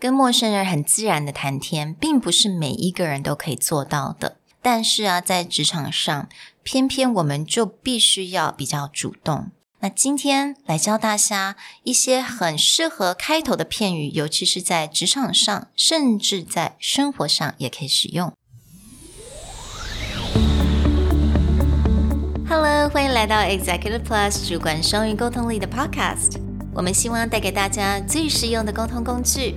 跟陌生人很自然的谈天，并不是每一个人都可以做到的。但是啊，在职场上，偏偏我们就必须要比较主动。那今天来教大家一些很适合开头的片语，尤其是在职场上，甚至在生活上也可以使用。Hello，欢迎来到 Executive Plus 主管双语沟通力的 Podcast。我们希望带给大家最实用的沟通工具。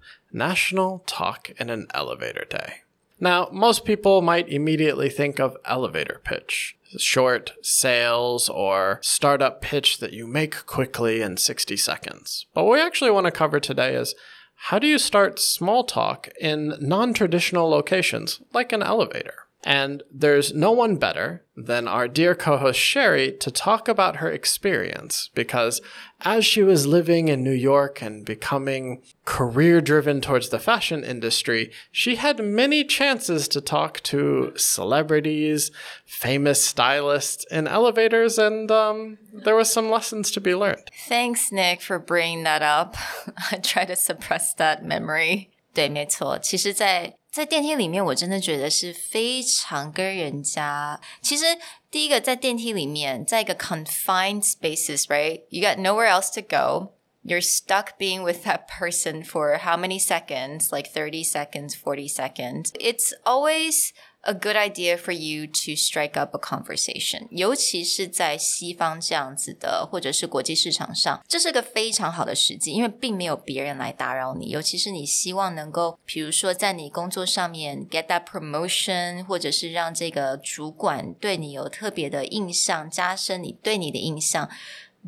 National Talk in an Elevator Day. Now, most people might immediately think of elevator pitch, short sales or startup pitch that you make quickly in 60 seconds. But what we actually want to cover today is how do you start small talk in non traditional locations like an elevator? And there's no one better than our dear co host Sherry to talk about her experience because as she was living in New York and becoming career driven towards the fashion industry, she had many chances to talk to celebrities, famous stylists in elevators, and um, there was some lessons to be learned. Thanks, Nick, for bringing that up. I try to suppress that memory. 对，没错。其实，在 在电梯里面，我真的觉得是非常跟人家。其实，第一个在电梯里面，在一个 confined spaces，right？You got nowhere else to go. You're stuck being with that person for how many seconds? Like 30 seconds, 40 seconds. It's always a good idea for you to strike up a conversation，尤其是在西方这样子的，或者是国际市场上，这是个非常好的时机，因为并没有别人来打扰你。尤其是你希望能够，比如说在你工作上面 get that promotion，或者是让这个主管对你有特别的印象，加深你对你的印象。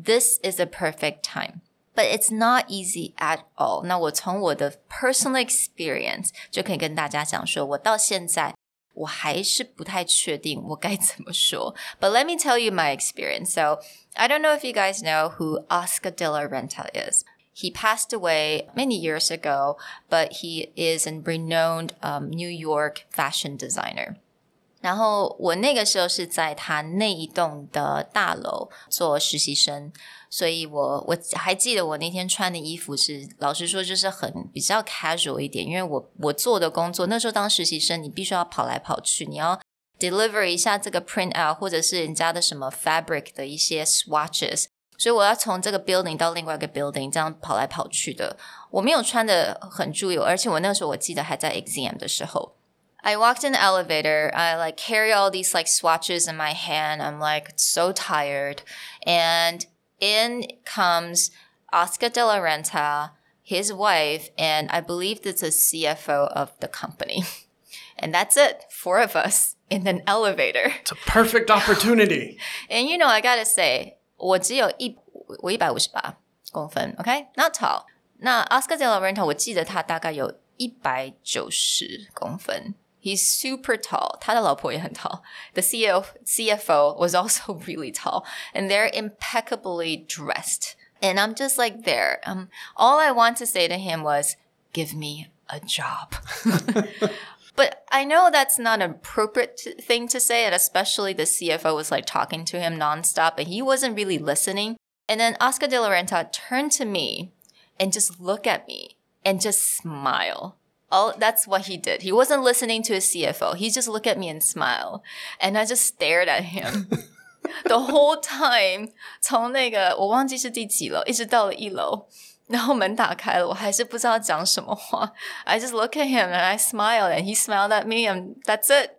This is a perfect time. But it's not easy at all. 那我从我的 personal experience 就可以跟大家讲说，我到现在 我还是不太确定我该怎么说。But let me tell you my experience. So I don't know if you guys know who Oscar de la Renta is. He passed away many years ago, but he is a renowned um, New York fashion designer. 然后我那个时候是在他那一栋的大楼做实习生，所以我我还记得我那天穿的衣服是，老实说就是很比较 casual 一点，因为我我做的工作那时候当实习生，你必须要跑来跑去，你要 deliver 一下这个 print out 或者是人家的什么 fabric 的一些 swatches，所以我要从这个 building 到另外一个 building 这样跑来跑去的，我没有穿的很注意，而且我那时候我记得还在 exam 的时候。I walked in the elevator. I like carry all these like swatches in my hand. I'm like so tired. And in comes Oscar de la Renta, his wife, and I believe that's a CFO of the company. and that's it. Four of us in an elevator. It's a perfect opportunity. and you know, I gotta say, 我只有一我一百五十八公分，OK，not、okay? tall。那 Oscar de la Renta，我记得他大概有一百九十公分。 He's super tall. 他的老婆也很 tall. The CEO, CFO was also really tall, and they're impeccably dressed. And I'm just like there. Um, all I want to say to him was, "Give me a job." but I know that's not an appropriate thing to say, and especially the CFO was like talking to him nonstop, and he wasn't really listening. And then Oscar de la Renta turned to me and just look at me and just smile all that's what he did. He wasn't listening to his CFO. He just looked at me and smiled. And I just stared at him. the whole time 从那个我忘记是第几楼，一直到了一楼，然后门打开了，我还是不知道讲什么话。I just look at him and I smile and he smiled at me and that's it.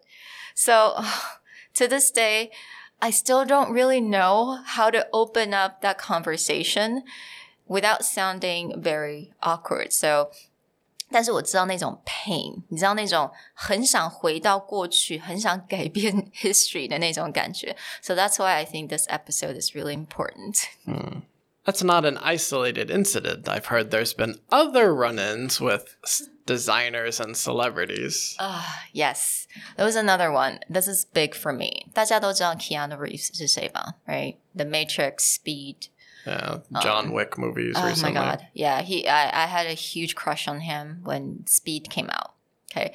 So to this day, I still don't really know how to open up that conversation without sounding very awkward. So 但是我知道那种 pain，你知道那种很想回到过去、很想改变 history 的那种感觉。So that's why I think this episode is really important. Mm. That's not an isolated incident. I've heard there's been other run ins with designers and celebrities. Uh, yes. There was another one. This is big for me. 大家都知道 Keanu Reeves 是谁吧? Right? The Matrix, Speed. Yeah, John um, Wick movies oh recently. my god. Yeah, he I, I had a huge crush on him when Speed came out. Okay.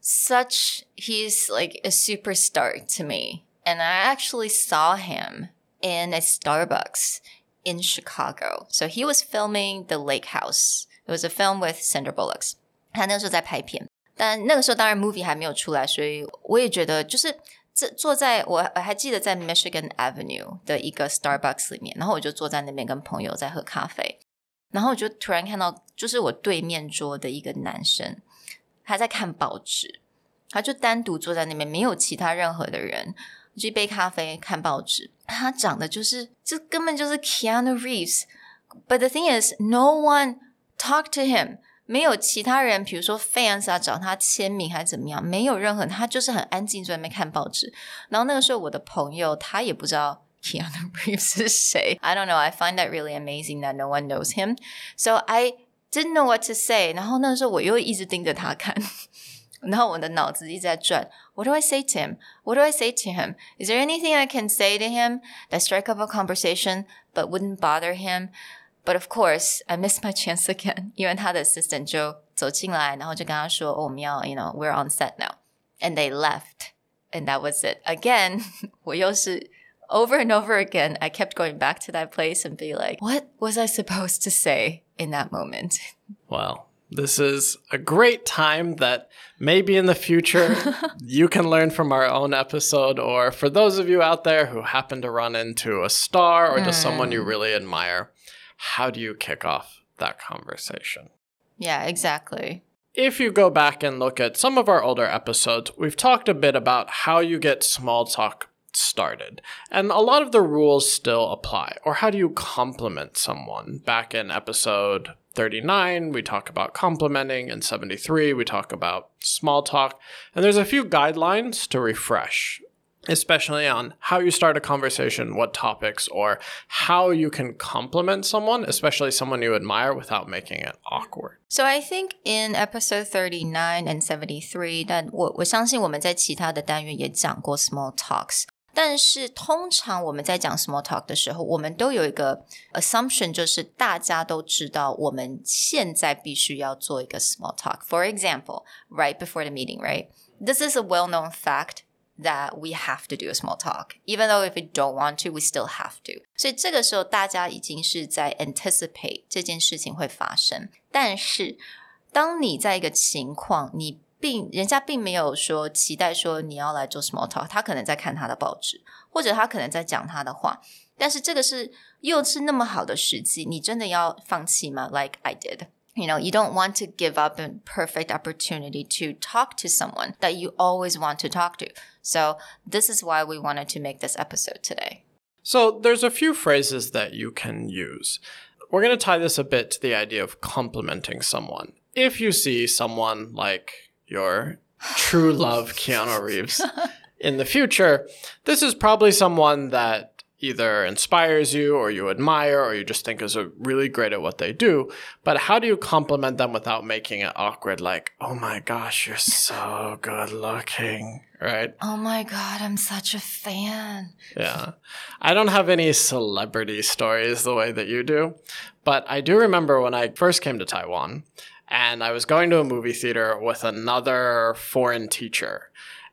Such he's like a superstar to me. And I actually saw him in a Starbucks in Chicago. So he was filming The Lake House. It was a film with Sandra Bullock. 他那个时候在拍片，但那个时候当然 movie 还没有出来，所以我也觉得就是 这坐在我我还记得在 Michigan Avenue 的一个 Starbucks 里面，然后我就坐在那边跟朋友在喝咖啡，然后我就突然看到就是我对面桌的一个男生，他在看报纸，他就单独坐在那边，没有其他任何的人。一杯咖啡，看报纸。他长得就是，这根本就是 Keanu Reeves。But the thing is, no one talked to him。没有其他人，比如说 fans 啊，找他签名还是怎么样，没有任何，他就是很安静在那边看报纸。然后那个时候，我的朋友他也不知道 Keanu Reeves 是谁。I don't know. I find that really amazing that no one knows him. So I didn't know what to say. 然后那个时候我又一直盯着他看。然后我的脑子一直在转，What do I say to him? What do I say to him? Is there anything I can say to him that strike up a conversation but wouldn't bother him? But of course, I missed my chance again. 因为他的 assistant 就走进来，然后就跟他说：“哦，我们要，you know, we're on set now." And they left, and that was it. Again, 我又是 over and over again. I kept going back to that place and be like, "What was I supposed to say in that moment?" Well. This is a great time that maybe in the future you can learn from our own episode, or for those of you out there who happen to run into a star or just mm. someone you hmm. really admire, how do you kick off that conversation? Yeah, exactly. If you go back and look at some of our older episodes, we've talked a bit about how you get small talk started. And a lot of the rules still apply. Or how do you compliment someone? Back in episode 39, we talk about complimenting. In 73, we talk about small talk. And there's a few guidelines to refresh, especially on how you start a conversation, what topics, or how you can compliment someone, especially someone you admire, without making it awkward. So I think in episode 39 and 73, 但我我相信我们在其他的单元也讲过 small talks。但是通常我们在讲 small talk 的时候，我们都有一个 assumption，就是大家都知道我们现在必须要做一个 small talk。For example, right before the meeting, right? This is a well-known fact that we have to do a small talk, even though if we don't want to, we still have to. 所以这个时候大家已经是在 anticipate 这件事情会发生。但是当你在一个情况，你并人家并没有说期待说你要来做 small talk，他可能在看他的报纸，或者他可能在讲他的话。但是这个是又是那么好的时机，你真的要放弃吗？Like I did. You know, you don't want to give up a perfect opportunity to talk to someone that you always want to talk to. So, this is why we wanted to make this episode today. So, there's a few phrases that you can use. We're going to tie this a bit to the idea of complimenting someone. If you see someone like your true love Keanu Reeves in the future, this is probably someone that either inspires you or you admire or you just think is a really great at what they do. But how do you compliment them without making it awkward? Like, oh my gosh, you're so good looking, right? Oh my God, I'm such a fan. Yeah. I don't have any celebrity stories the way that you do, but I do remember when I first came to Taiwan and I was going to a movie theater with another foreign teacher.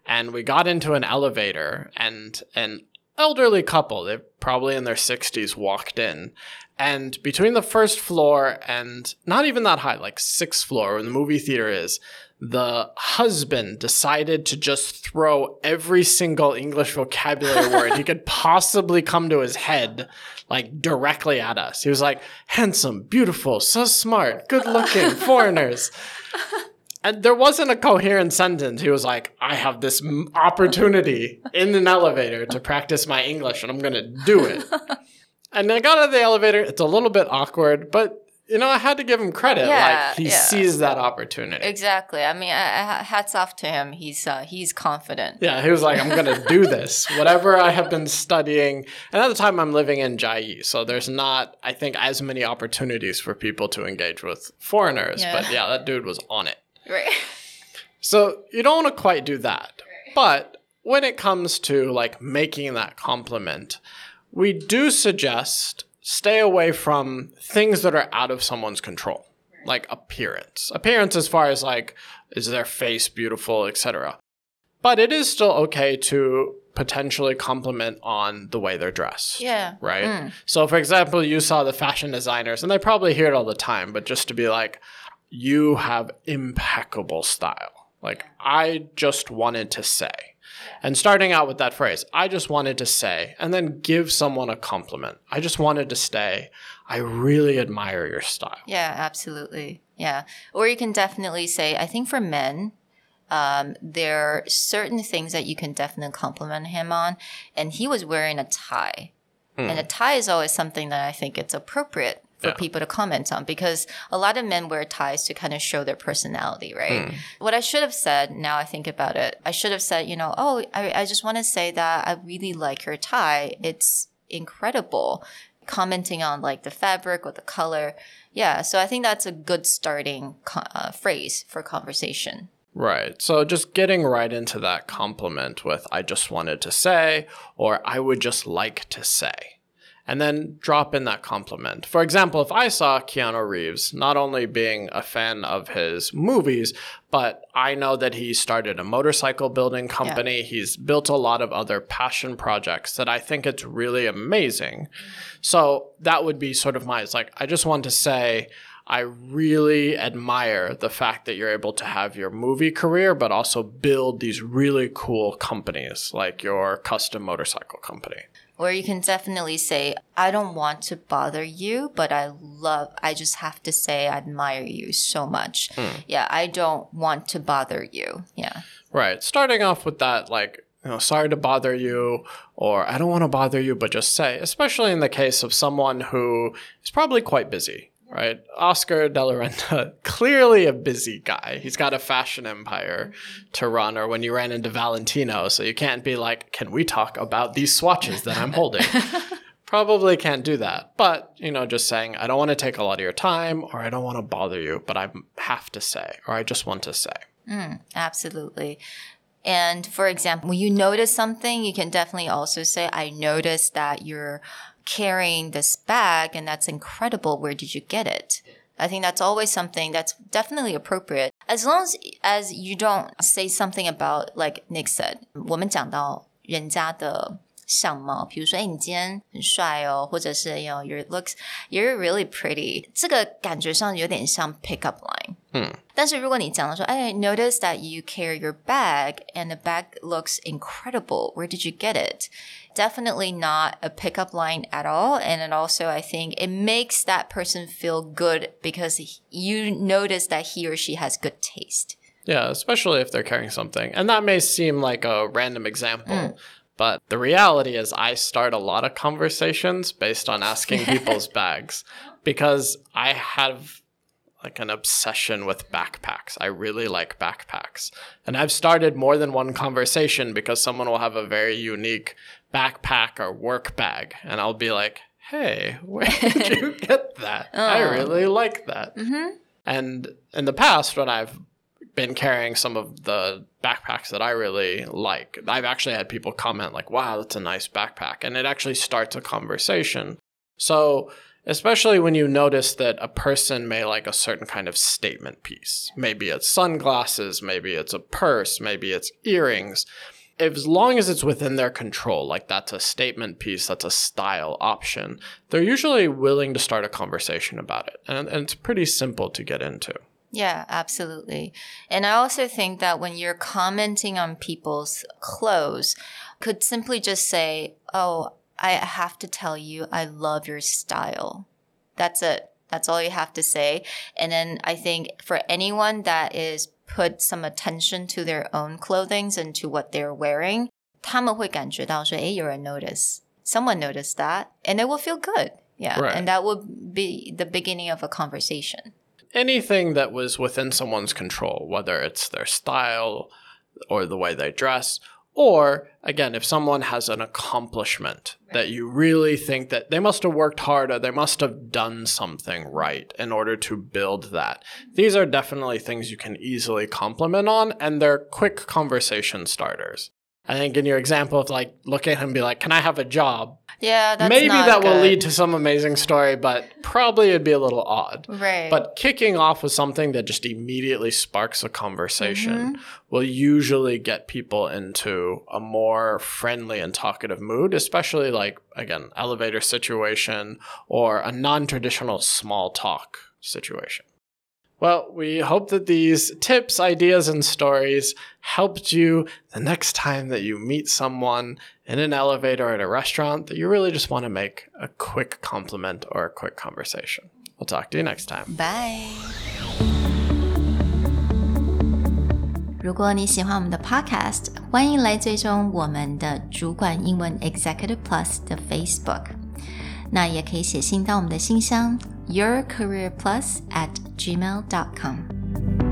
And we got into an elevator, and an elderly couple, they're probably in their 60s, walked in. And between the first floor and not even that high, like sixth floor where the movie theater is, the husband decided to just throw every single English vocabulary word he could possibly come to his head, like directly at us. He was like, handsome, beautiful, so smart, good looking, foreigners. And there wasn't a coherent sentence. He was like, I have this m- opportunity in an elevator to practice my English and I'm going to do it. and I got out of the elevator. It's a little bit awkward, but you know, I had to give him credit. Yeah, like he yeah. sees that opportunity. Exactly. I mean, I, I, hats off to him. He's uh, he's confident. Yeah, he was like, I'm going to do this. Whatever I have been studying. And at the time, I'm living in Chiayi, so there's not, I think, as many opportunities for people to engage with foreigners. Yeah. But yeah, that dude was on it. Right. So you don't want to quite do that. But when it comes to like making that compliment, we do suggest stay away from things that are out of someone's control, like appearance. Appearance as far as like is their face beautiful, etc. But it is still okay to potentially compliment on the way they're dressed. Yeah. Right? Mm. So for example, you saw the fashion designers and they probably hear it all the time, but just to be like you have impeccable style. Like, I just wanted to say. And starting out with that phrase, I just wanted to say, and then give someone a compliment. I just wanted to say, I really admire your style. Yeah, absolutely. Yeah. Or you can definitely say, I think for men, um, there are certain things that you can definitely compliment him on. And he was wearing a tie. And a tie is always something that I think it's appropriate for Yeah. people to comment on because a lot of men wear ties to kind of show their personality, right? What I should have said, now I think about it, I should have said, you know, oh, I, I just want to say that I really like your tie. It's incredible. Commenting on like the fabric or the color. Yeah. So I think that's a good starting uh, phrase for conversation. Right. So just getting right into that compliment with, I just wanted to say, or I would just like to say. And then drop in that compliment. For example, if I saw Keanu Reeves not only being a fan of his movies, but I know that he started a motorcycle building company. He's built a lot of other passion projects that I think it's really amazing. So that would be sort of my, it's like, I just want to say, I really admire the fact that you're able to have your movie career, but also build these really cool companies like your custom motorcycle company. Or you can definitely say, I don't want to bother you, but I love, I just have to say, I admire you so much. Hmm. Yeah, I don't want to bother you. Yeah. Right. Starting off with that, like, you know, sorry to bother you, or I don't want to bother you, but just say, especially in the case of someone who is probably quite busy. Right. Oscar de la Renta, clearly a busy guy. He's got a fashion empire to run, or when you ran into Valentino, so you can't be like, can we talk about these swatches that I'm holding? Probably can't do that. But, you know, just saying, I don't want to take a lot of your time, or I don't want to bother you, but I have to say, or I just want to say. Mm, absolutely. And for example, when you notice something, you can definitely also say, I noticed that you're carrying this bag and that's incredible. Where did you get it? I think that's always something that's definitely appropriate. As long as, as you don't say something about, like Nick said, 我们讲到人家的相貌，比如说，哎，你今天很帅哦，或者是 you know your looks you're really pretty，这个感觉上有点像 pick up line。但是如果你讲到说，哎，notice that you carry your bag and the bag looks incredible. Where did you get it? Definitely not a pickup line at all. And it also, I think, it makes that person feel good because he- you notice that he or she has good taste. Yeah, especially if they're carrying something. And that may seem like a random example, but the reality is I start a lot of conversations based on asking people's bags because I have like an obsession with backpacks. I really like backpacks. And I've started more than one conversation because someone will have a very unique backpack or work bag and I'll be like, "Hey, where did you get that? I oh. really like that." Mm-hmm. And in the past, when I've been carrying some of the backpacks that I really like, I've actually had people comment, like, wow, that's a nice backpack. And it actually starts a conversation. So, especially when you notice that a person may like a certain kind of statement piece, maybe it's sunglasses, maybe it's a purse, maybe it's earrings. As long as it's within their control, like that's a statement piece, that's a style option, they're usually willing to start a conversation about it. And, and it's pretty simple to get into. Yeah, absolutely. And I also think that when you're commenting on people's clothes, could simply just say, "Oh, I have to tell you I love your style." That's it. That's all you have to say. And then I think for anyone that is put some attention to their own clothing and to what they're wearing，他们会感觉到说，诶，有人 notice。someone noticed that and it will feel good. Yeah. Right. And that would be the beginning of a conversation. Anything that was within someone's control, whether it's their style or the way they dress, or again, if someone has an accomplishment right. that you really think that they must have worked harder, they must have done something right in order to build that. These are definitely things you can easily compliment on, and they're quick conversation starters. I think in your example of like look at him and be like, "Can I have a job?" Yeah, that's maybe that good. will lead to some amazing story, but probably it'd be a little odd. Right. But kicking off with something that just immediately sparks a conversation mm-hmm. will usually get people into a more friendly and talkative mood, especially like again, elevator situation or a non-traditional small talk situation. Well, we hope that these tips, ideas, and stories helped you the next time that you meet someone in an elevator or at a restaurant that you really just want to make a quick compliment or a quick conversation. We'll talk to you next time. Bye. 如果你喜欢我们的 Podcast，欢迎来追踪我们的主管英文 Executive Plus 的 Facebook。那也可以写信到我们的信箱 yourcareerplus at gmail.com。